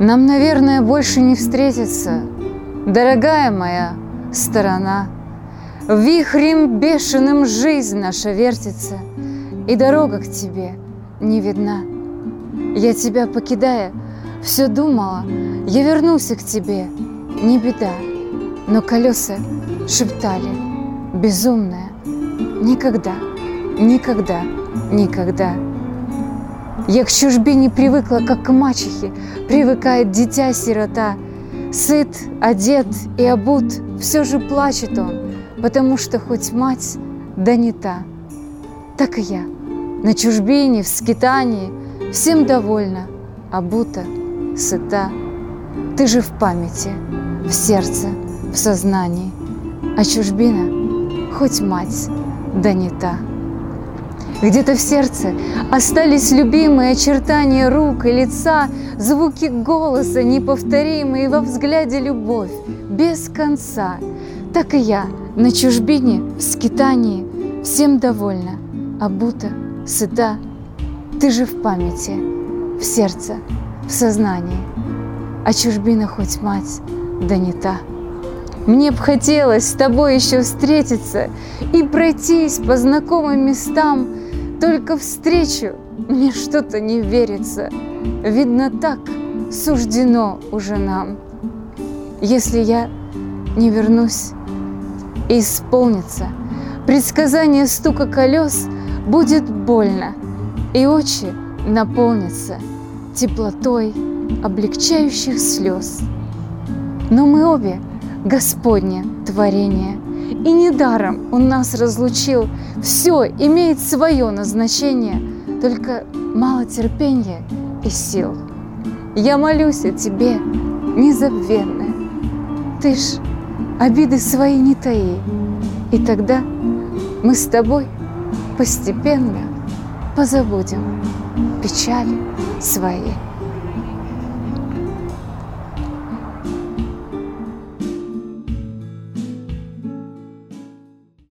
Нам, наверное, больше не встретиться, Дорогая моя сторона. Вихрем бешеным жизнь наша вертится, И дорога к тебе не видна. Я тебя покидая, все думала, Я вернусь к тебе, не беда. Но колеса шептали, безумная, Никогда, никогда, никогда. Я к чужбине привыкла, как к мачехе, Привыкает дитя-сирота. Сыт, одет и обут, все же плачет он, Потому что хоть мать, да не та. Так и я, на чужбине, в скитании, Всем довольна, обута, сыта. Ты же в памяти, в сердце, в сознании, А чужбина, хоть мать, да не та. Где-то в сердце остались любимые очертания рук и лица, звуки голоса неповторимые, во взгляде любовь без конца. Так и я на чужбине, в скитании, всем довольна, обута, сыта. Ты же в памяти, в сердце, в сознании, а чужбина хоть мать, да не та. Мне б хотелось с тобой еще встретиться и пройтись по знакомым местам, только встречу мне что-то не верится. Видно, так суждено уже нам. Если я не вернусь исполнится предсказание стука колес, будет больно, и очи наполнятся теплотой облегчающих слез. Но мы обе Господне творение – и недаром Он нас разлучил. Все имеет свое назначение, только мало терпения и сил. Я молюсь о Тебе, незабвенная. Ты ж обиды свои не таи, и тогда мы с тобой постепенно позабудем печали свои.